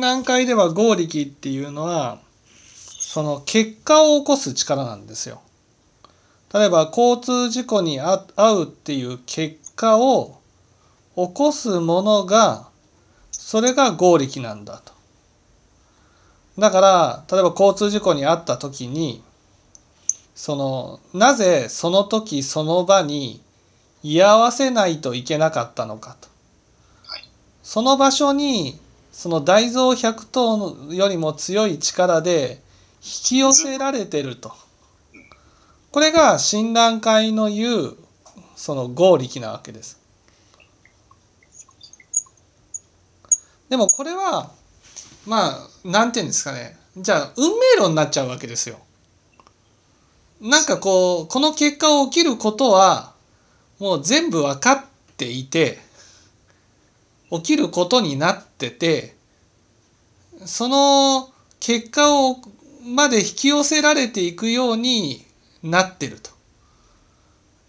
段階では合力っていうのはその結果を起こす力なんですよ。例えば交通事故に遭うっていう結果を起こすものがそれが合力なんだと。だから例えば交通事故に遭った時にそのなぜその時その場に居合わせないといけなかったのかと。その場所にその大蔵百頭よりも強い力で引き寄せられてると。これが診断会の言うその合力なわけです。でもこれはまあ何て言うんですかねじゃあ運命論になっちゃうわけですよ。なんかこうこの結果を起きることはもう全部分かっていて起きることになっててその結果をまで引き寄せられていくようになってると。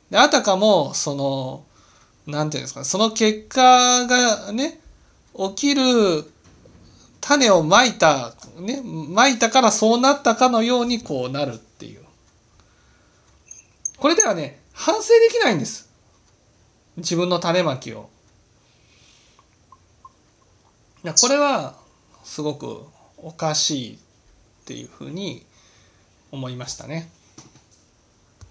であたかもその何て言うんですかその結果がね起きる種をまいたねまいたからそうなったかのようにこうなるっていうこれではね反省できないんです自分の種まきを。これはすごくおかしいっていうふうに思いましたね。